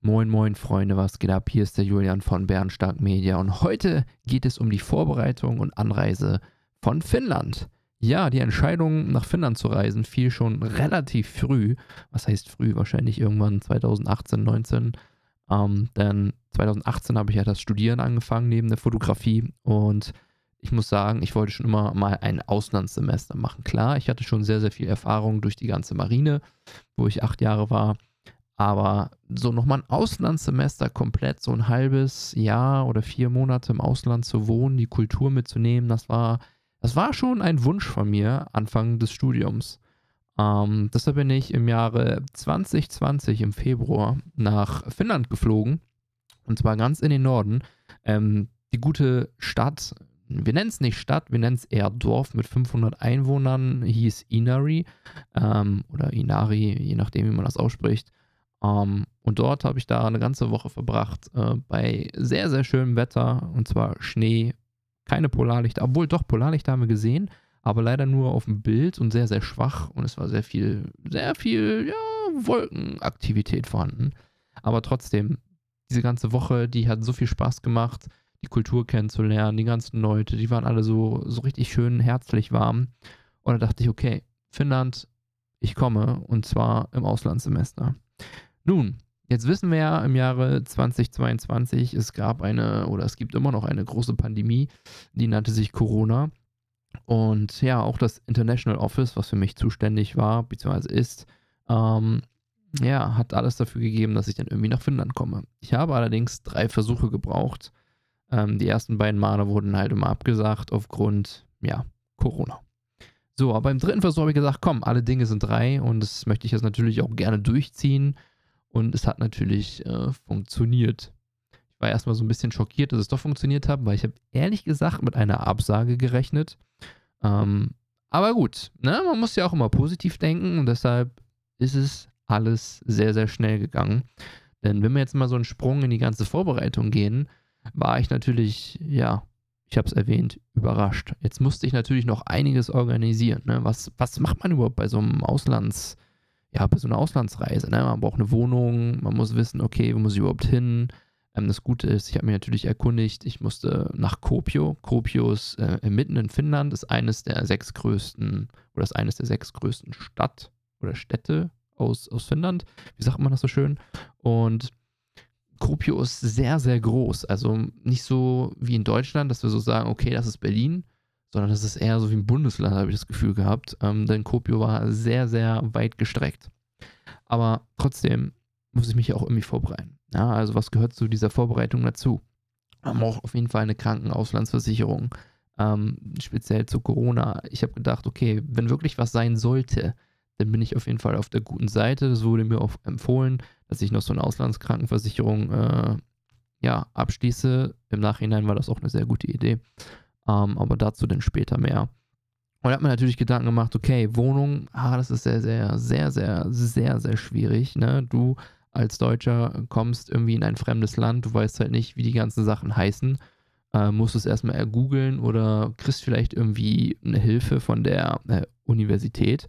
Moin, moin, Freunde, was geht ab? Hier ist der Julian von Bernstark Media und heute geht es um die Vorbereitung und Anreise von Finnland. Ja, die Entscheidung, nach Finnland zu reisen, fiel schon relativ früh. Was heißt früh? Wahrscheinlich irgendwann 2018, 19. Ähm, denn 2018 habe ich ja das Studieren angefangen neben der Fotografie und ich muss sagen, ich wollte schon immer mal ein Auslandssemester machen. Klar, ich hatte schon sehr, sehr viel Erfahrung durch die ganze Marine, wo ich acht Jahre war. Aber so nochmal ein Auslandssemester komplett, so ein halbes Jahr oder vier Monate im Ausland zu wohnen, die Kultur mitzunehmen, das war, das war schon ein Wunsch von mir Anfang des Studiums. Ähm, deshalb bin ich im Jahre 2020 im Februar nach Finnland geflogen. Und zwar ganz in den Norden. Ähm, die gute Stadt, wir nennen es nicht Stadt, wir nennen es eher Dorf mit 500 Einwohnern, hieß Inari ähm, oder Inari, je nachdem, wie man das ausspricht. Um, ähm, und dort habe ich da eine ganze Woche verbracht äh, bei sehr, sehr schönem Wetter und zwar Schnee, keine Polarlichter, obwohl doch Polarlichter haben wir gesehen, aber leider nur auf dem Bild und sehr, sehr schwach und es war sehr viel, sehr viel, ja, Wolkenaktivität vorhanden. Aber trotzdem, diese ganze Woche, die hat so viel Spaß gemacht, die Kultur kennenzulernen, die ganzen Leute, die waren alle so, so richtig schön herzlich warm. Und da dachte ich, okay, Finnland, ich komme und zwar im Auslandssemester. Nun, jetzt wissen wir ja im Jahre 2022, es gab eine oder es gibt immer noch eine große Pandemie, die nannte sich Corona. Und ja, auch das International Office, was für mich zuständig war, beziehungsweise ist, ähm, ja, hat alles dafür gegeben, dass ich dann irgendwie nach Finnland komme. Ich habe allerdings drei Versuche gebraucht. Ähm, die ersten beiden Male wurden halt immer abgesagt aufgrund, ja, Corona. So, aber im dritten Versuch habe ich gesagt, komm, alle Dinge sind drei und das möchte ich jetzt natürlich auch gerne durchziehen. Und es hat natürlich äh, funktioniert. Ich war erstmal so ein bisschen schockiert, dass es doch funktioniert hat, weil ich habe ehrlich gesagt mit einer Absage gerechnet. Ähm, aber gut, ne? man muss ja auch immer positiv denken und deshalb ist es alles sehr, sehr schnell gegangen. Denn wenn wir jetzt mal so einen Sprung in die ganze Vorbereitung gehen, war ich natürlich, ja, ich habe es erwähnt, überrascht. Jetzt musste ich natürlich noch einiges organisieren. Ne? Was, was macht man überhaupt bei so einem Auslands- ja, bei so einer Auslandsreise. Ne? Man braucht eine Wohnung, man muss wissen, okay, wo muss ich überhaupt hin? Ähm, das Gute ist, ich habe mich natürlich erkundigt, ich musste nach Kuopio. Kuopio ist äh, mitten in Finnland, ist eines der sechs größten, oder ist eines der sechs größten Stadt oder Städte aus, aus Finnland. Wie sagt man das so schön? Und Kuopio ist sehr, sehr groß. Also nicht so wie in Deutschland, dass wir so sagen, okay, das ist Berlin, sondern das ist eher so wie ein Bundesland, habe ich das Gefühl gehabt. Ähm, denn Kuopio war sehr, sehr weit gestreckt. Aber trotzdem muss ich mich auch irgendwie vorbereiten. Ja, also was gehört zu dieser Vorbereitung dazu? Man braucht auf jeden Fall eine Krankenauslandsversicherung, ähm, speziell zu Corona. Ich habe gedacht, okay, wenn wirklich was sein sollte, dann bin ich auf jeden Fall auf der guten Seite. Es wurde mir auch empfohlen, dass ich noch so eine Auslandskrankenversicherung äh, ja, abschließe. Im Nachhinein war das auch eine sehr gute Idee. Ähm, aber dazu dann später mehr. Und da hat mir natürlich Gedanken gemacht, okay, Wohnung, ah, das ist sehr, sehr, sehr, sehr, sehr, sehr schwierig. Ne? Du als Deutscher kommst irgendwie in ein fremdes Land, du weißt halt nicht, wie die ganzen Sachen heißen. Äh, musst es erstmal ergoogeln oder kriegst vielleicht irgendwie eine Hilfe von der äh, Universität.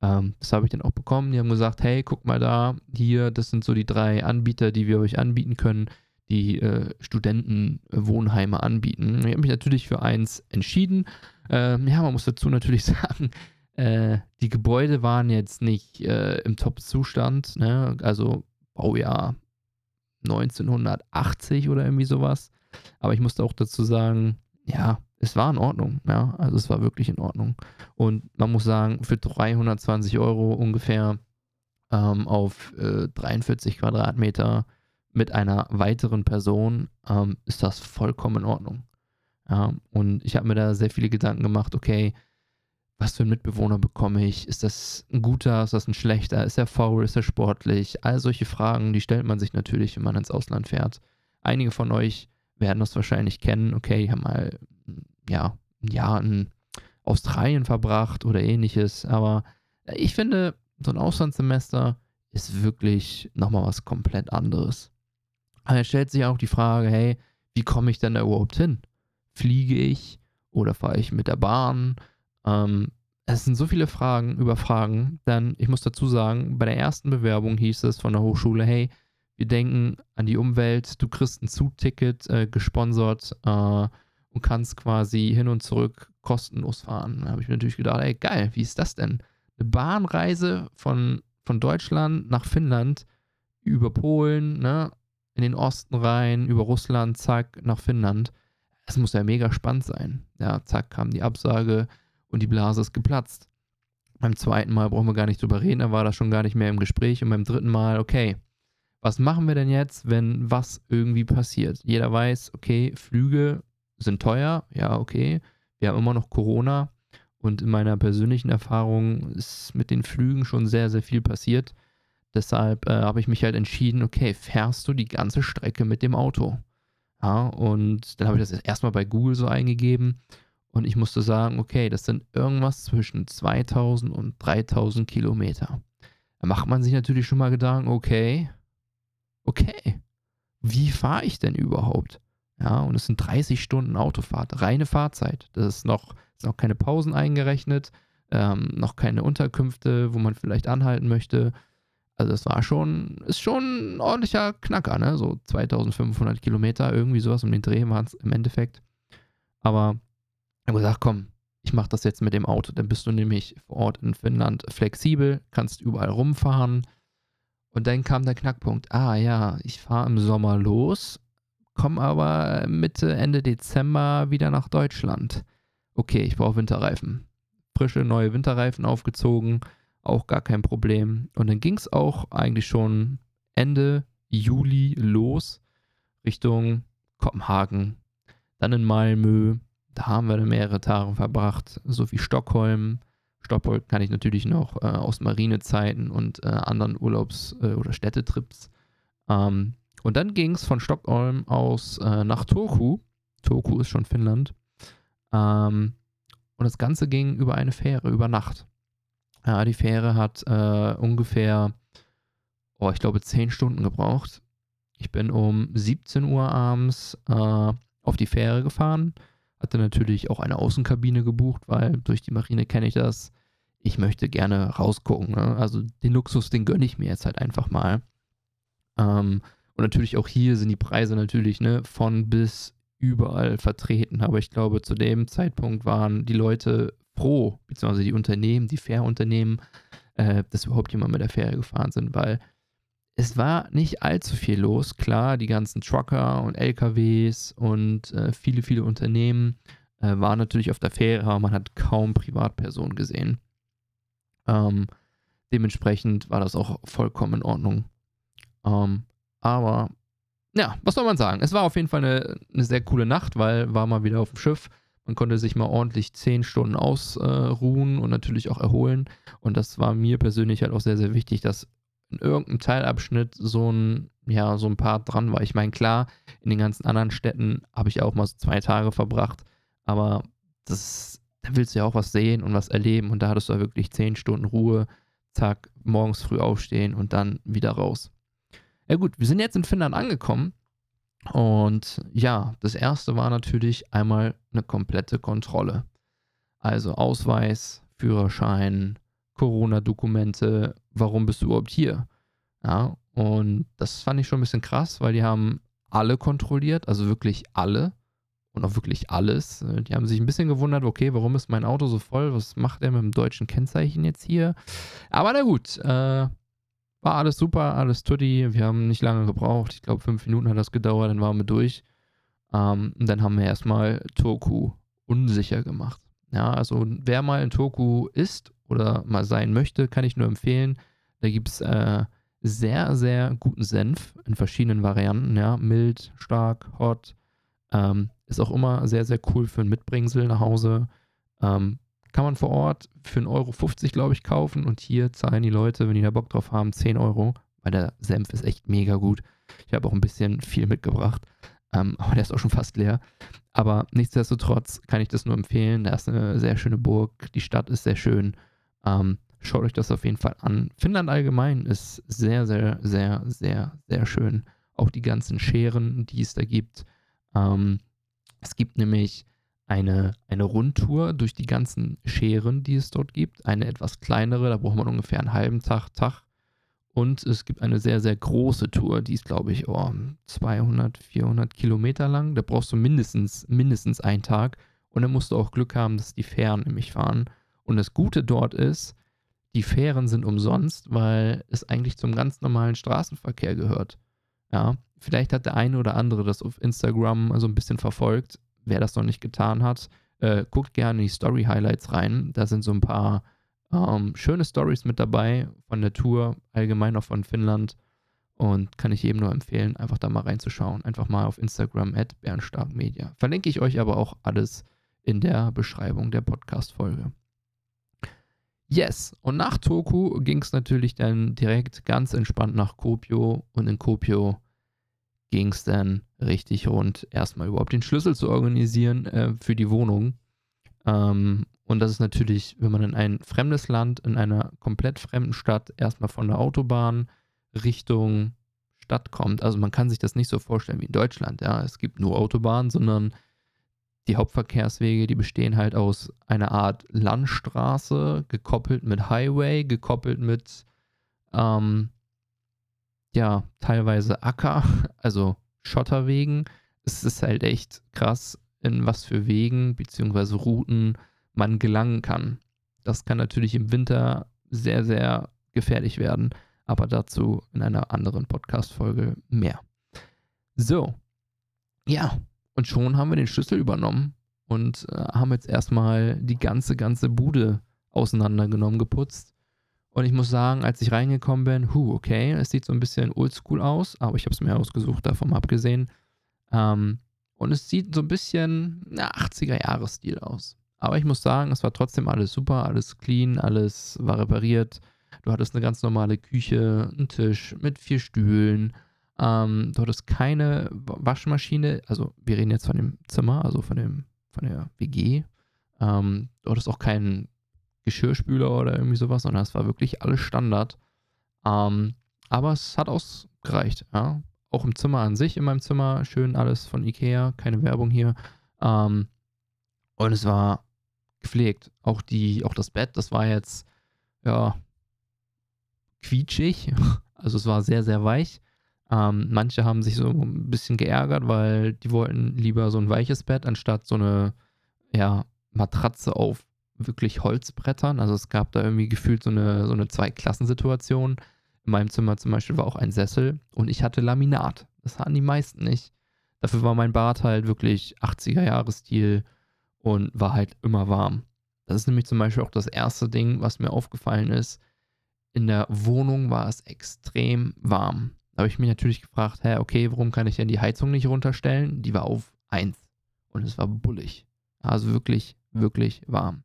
Ähm, das habe ich dann auch bekommen. Die haben gesagt, hey, guck mal da, hier, das sind so die drei Anbieter, die wir euch anbieten können die äh, Studentenwohnheime anbieten. Ich habe mich natürlich für eins entschieden. Ähm, ja, man muss dazu natürlich sagen, äh, die Gebäude waren jetzt nicht äh, im Top-Zustand, ne? also Baujahr 1980 oder irgendwie sowas. Aber ich musste auch dazu sagen, ja, es war in Ordnung, ja, also es war wirklich in Ordnung. Und man muss sagen, für 320 Euro ungefähr ähm, auf 43 äh, Quadratmeter mit einer weiteren Person ähm, ist das vollkommen in Ordnung. Ja, und ich habe mir da sehr viele Gedanken gemacht, okay, was für einen Mitbewohner bekomme ich? Ist das ein guter, ist das ein schlechter? Ist er faul, ist er sportlich? All solche Fragen, die stellt man sich natürlich, wenn man ins Ausland fährt. Einige von euch werden das wahrscheinlich kennen, okay, haben mal ja, ein Jahr in Australien verbracht oder ähnliches, aber ich finde, so ein Auslandssemester ist wirklich nochmal was komplett anderes. Aber er stellt sich auch die Frage, hey, wie komme ich denn da überhaupt hin? Fliege ich oder fahre ich mit der Bahn? Ähm, es sind so viele Fragen über Fragen, denn ich muss dazu sagen, bei der ersten Bewerbung hieß es von der Hochschule, hey, wir denken an die Umwelt, du kriegst ein Zugticket äh, gesponsert äh, und kannst quasi hin und zurück kostenlos fahren. Da habe ich mir natürlich gedacht, ey, geil, wie ist das denn? Eine Bahnreise von, von Deutschland nach Finnland über Polen, ne, in den Osten rein, über Russland, zack, nach Finnland. Das muss ja mega spannend sein. Ja, zack, kam die Absage und die Blase ist geplatzt. Beim zweiten Mal brauchen wir gar nicht drüber reden, da war das schon gar nicht mehr im Gespräch. Und beim dritten Mal, okay, was machen wir denn jetzt, wenn was irgendwie passiert? Jeder weiß, okay, Flüge sind teuer, ja, okay. Wir haben immer noch Corona und in meiner persönlichen Erfahrung ist mit den Flügen schon sehr, sehr viel passiert. Deshalb äh, habe ich mich halt entschieden, okay, fährst du die ganze Strecke mit dem Auto? Ja, und dann habe ich das erstmal bei Google so eingegeben und ich musste sagen, okay, das sind irgendwas zwischen 2000 und 3000 Kilometer. Da macht man sich natürlich schon mal Gedanken, okay, okay, wie fahre ich denn überhaupt? Ja, und es sind 30 Stunden Autofahrt, reine Fahrzeit. Das ist noch, ist noch keine Pausen eingerechnet, ähm, noch keine Unterkünfte, wo man vielleicht anhalten möchte. Also das war schon, ist schon ein ordentlicher Knacker, ne? So 2500 Kilometer, irgendwie sowas um den Dreh waren es im Endeffekt. Aber ich habe gesagt, komm, ich mache das jetzt mit dem Auto. Dann bist du nämlich vor Ort in Finnland flexibel, kannst überall rumfahren. Und dann kam der Knackpunkt. Ah ja, ich fahre im Sommer los, komme aber Mitte, Ende Dezember wieder nach Deutschland. Okay, ich brauche Winterreifen. Frische neue Winterreifen aufgezogen auch gar kein Problem. Und dann ging es auch eigentlich schon Ende Juli los Richtung Kopenhagen, dann in Malmö. Da haben wir dann mehrere Tage verbracht, so wie Stockholm. Stockholm kann ich natürlich noch äh, aus Marinezeiten und äh, anderen Urlaubs- äh, oder Städtetrips. Ähm, und dann ging es von Stockholm aus äh, nach Turku. Turku ist schon Finnland. Ähm, und das Ganze ging über eine Fähre, über Nacht. Ja, die Fähre hat äh, ungefähr, oh, ich glaube, 10 Stunden gebraucht. Ich bin um 17 Uhr abends äh, auf die Fähre gefahren. Hatte natürlich auch eine Außenkabine gebucht, weil durch die Marine kenne ich das. Ich möchte gerne rausgucken. Ne? Also den Luxus, den gönne ich mir jetzt halt einfach mal. Ähm, und natürlich auch hier sind die Preise natürlich ne, von bis überall vertreten. Aber ich glaube, zu dem Zeitpunkt waren die Leute froh, beziehungsweise die Unternehmen, die Fährunternehmen, äh, dass überhaupt jemand mit der Fähre gefahren sind, weil es war nicht allzu viel los. Klar, die ganzen Trucker und LKWs und äh, viele, viele Unternehmen äh, waren natürlich auf der Fähre, aber man hat kaum Privatpersonen gesehen. Ähm, dementsprechend war das auch vollkommen in Ordnung. Ähm, aber ja, was soll man sagen? Es war auf jeden Fall eine, eine sehr coole Nacht, weil war mal wieder auf dem Schiff. Man konnte sich mal ordentlich zehn Stunden ausruhen und natürlich auch erholen. Und das war mir persönlich halt auch sehr, sehr wichtig, dass in irgendeinem Teilabschnitt so ein, ja, so ein Part dran war. Ich meine, klar, in den ganzen anderen Städten habe ich auch mal so zwei Tage verbracht, aber das, da willst du ja auch was sehen und was erleben. Und da hattest du ja wirklich zehn Stunden Ruhe, zack, morgens früh aufstehen und dann wieder raus. Ja gut, wir sind jetzt in Finnland angekommen und ja, das erste war natürlich einmal eine komplette Kontrolle. Also Ausweis, Führerschein, Corona-Dokumente, warum bist du überhaupt hier? Ja, und das fand ich schon ein bisschen krass, weil die haben alle kontrolliert, also wirklich alle und auch wirklich alles. Die haben sich ein bisschen gewundert, okay, warum ist mein Auto so voll? Was macht er mit dem deutschen Kennzeichen jetzt hier? Aber na gut, äh, war alles super, alles tutti. Wir haben nicht lange gebraucht. Ich glaube, fünf Minuten hat das gedauert, dann waren wir durch. Ähm, und dann haben wir erstmal Toku unsicher gemacht. Ja, also wer mal in Toku ist oder mal sein möchte, kann ich nur empfehlen. Da gibt es äh, sehr, sehr guten Senf in verschiedenen Varianten. Ja, mild, stark, hot. Ähm, ist auch immer sehr, sehr cool für ein Mitbringsel nach Hause. Ähm, kann man vor Ort für 1,50 Euro, glaube ich, kaufen. Und hier zahlen die Leute, wenn die da Bock drauf haben, 10 Euro. Weil der Senf ist echt mega gut. Ich habe auch ein bisschen viel mitgebracht. Ähm, aber der ist auch schon fast leer. Aber nichtsdestotrotz kann ich das nur empfehlen. Da ist eine sehr schöne Burg. Die Stadt ist sehr schön. Ähm, schaut euch das auf jeden Fall an. Finnland allgemein ist sehr, sehr, sehr, sehr, sehr schön. Auch die ganzen Scheren, die es da gibt. Ähm, es gibt nämlich eine, eine Rundtour durch die ganzen Scheren, die es dort gibt. Eine etwas kleinere, da braucht man ungefähr einen halben Tag, Tag. Und es gibt eine sehr, sehr große Tour, die ist, glaube ich, oh, 200, 400 Kilometer lang. Da brauchst du mindestens, mindestens einen Tag. Und dann musst du auch Glück haben, dass die Fähren nämlich fahren. Und das Gute dort ist, die Fähren sind umsonst, weil es eigentlich zum ganz normalen Straßenverkehr gehört. Ja, vielleicht hat der eine oder andere das auf Instagram so ein bisschen verfolgt. Wer das noch nicht getan hat, äh, guckt gerne in die Story-Highlights rein. Da sind so ein paar ähm, schöne Stories mit dabei von der Tour, allgemein auch von Finnland. Und kann ich jedem nur empfehlen, einfach da mal reinzuschauen. Einfach mal auf Instagram at Bernstarkmedia. Verlinke ich euch aber auch alles in der Beschreibung der Podcast-Folge. Yes, und nach Toku ging es natürlich dann direkt ganz entspannt nach Kopio und in Kopio ging es dann richtig rund, erstmal überhaupt den Schlüssel zu organisieren äh, für die Wohnung. Ähm, und das ist natürlich, wenn man in ein fremdes Land, in einer komplett fremden Stadt, erstmal von der Autobahn Richtung Stadt kommt. Also man kann sich das nicht so vorstellen wie in Deutschland. Ja, es gibt nur Autobahnen, sondern die Hauptverkehrswege, die bestehen halt aus einer Art Landstraße, gekoppelt mit Highway, gekoppelt mit, ähm, ja, teilweise Acker, also Schotterwegen. Es ist halt echt krass, in was für Wegen bzw. Routen man gelangen kann. Das kann natürlich im Winter sehr, sehr gefährlich werden, aber dazu in einer anderen Podcast-Folge mehr. So, ja, und schon haben wir den Schlüssel übernommen und äh, haben jetzt erstmal die ganze, ganze Bude auseinandergenommen, geputzt. Und ich muss sagen, als ich reingekommen bin, hu, okay, es sieht so ein bisschen oldschool aus, aber ich habe es mir ausgesucht, davon abgesehen. Ähm, und es sieht so ein bisschen na, 80er-Jahres-Stil aus. Aber ich muss sagen, es war trotzdem alles super, alles clean, alles war repariert. Du hattest eine ganz normale Küche, einen Tisch mit vier Stühlen. Ähm, du hattest keine Waschmaschine, also wir reden jetzt von dem Zimmer, also von, dem, von der WG. Ähm, du hattest auch keinen Geschirrspüler oder irgendwie sowas, sondern es war wirklich alles Standard. Ähm, aber es hat ausgereicht, ja. Auch im Zimmer an sich, in meinem Zimmer, schön alles von Ikea, keine Werbung hier. Ähm, und es war gepflegt. Auch die, auch das Bett, das war jetzt, ja, quietschig. Also es war sehr, sehr weich. Ähm, manche haben sich so ein bisschen geärgert, weil die wollten lieber so ein weiches Bett anstatt so eine, ja, Matratze auf wirklich Holzbrettern. Also es gab da irgendwie gefühlt so eine, so eine Zweiklassensituation. In meinem Zimmer zum Beispiel war auch ein Sessel und ich hatte Laminat. Das hatten die meisten nicht. Dafür war mein Bad halt wirklich 80er-Jahres-Stil und war halt immer warm. Das ist nämlich zum Beispiel auch das erste Ding, was mir aufgefallen ist. In der Wohnung war es extrem warm. Da habe ich mich natürlich gefragt, hä, okay, warum kann ich denn die Heizung nicht runterstellen? Die war auf 1 und es war bullig. Also wirklich, wirklich warm.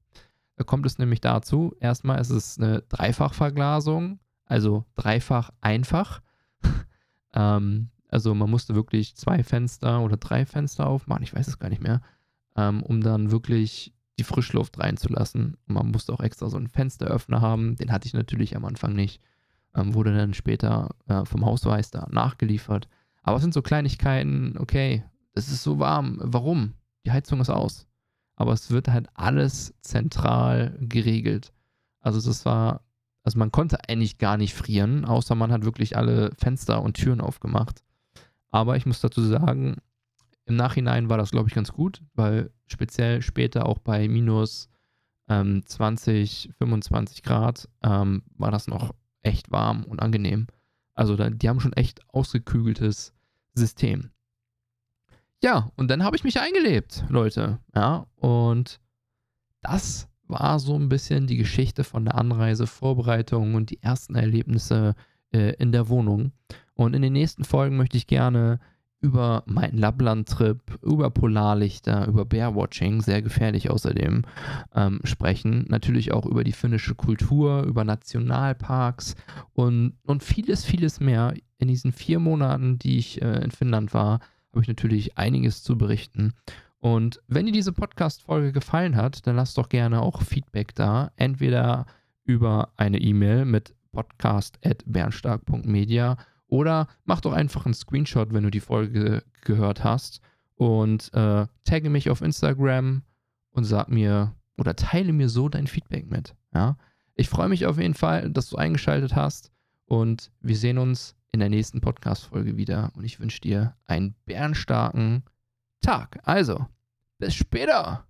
Da kommt es nämlich dazu, erstmal ist es eine Dreifachverglasung, also dreifach einfach. ähm, also man musste wirklich zwei Fenster oder drei Fenster aufmachen, ich weiß es gar nicht mehr ähm, um dann wirklich die Frischluft reinzulassen. Und man musste auch extra so einen Fensteröffner haben. Den hatte ich natürlich am Anfang nicht. Ähm, wurde dann später äh, vom Hausmeister nachgeliefert. Aber es sind so Kleinigkeiten, okay, es ist so warm. Warum? Die Heizung ist aus. Aber es wird halt alles zentral geregelt. Also das war, also man konnte eigentlich gar nicht frieren, außer man hat wirklich alle Fenster und Türen aufgemacht. Aber ich muss dazu sagen, im Nachhinein war das, glaube ich, ganz gut, weil speziell später auch bei minus ähm, 20, 25 Grad ähm, war das noch echt warm und angenehm. Also da, die haben schon echt ausgekügeltes System. Ja, und dann habe ich mich eingelebt, Leute. Ja, und das war so ein bisschen die Geschichte von der Anreise, Vorbereitung und die ersten Erlebnisse äh, in der Wohnung. Und in den nächsten Folgen möchte ich gerne über meinen Lappland-Trip, über Polarlichter, über Bearwatching, sehr gefährlich außerdem, ähm, sprechen. Natürlich auch über die finnische Kultur, über Nationalparks und, und vieles, vieles mehr. In diesen vier Monaten, die ich äh, in Finnland war, ich natürlich einiges zu berichten. Und wenn dir diese Podcast-Folge gefallen hat, dann lass doch gerne auch Feedback da. Entweder über eine E-Mail mit podcast.bernstark.media oder mach doch einfach einen Screenshot, wenn du die Folge gehört hast und äh, tagge mich auf Instagram und sag mir oder teile mir so dein Feedback mit. Ja? Ich freue mich auf jeden Fall, dass du eingeschaltet hast Und wir sehen uns in der nächsten Podcast-Folge wieder. Und ich wünsche dir einen bärenstarken Tag. Also, bis später.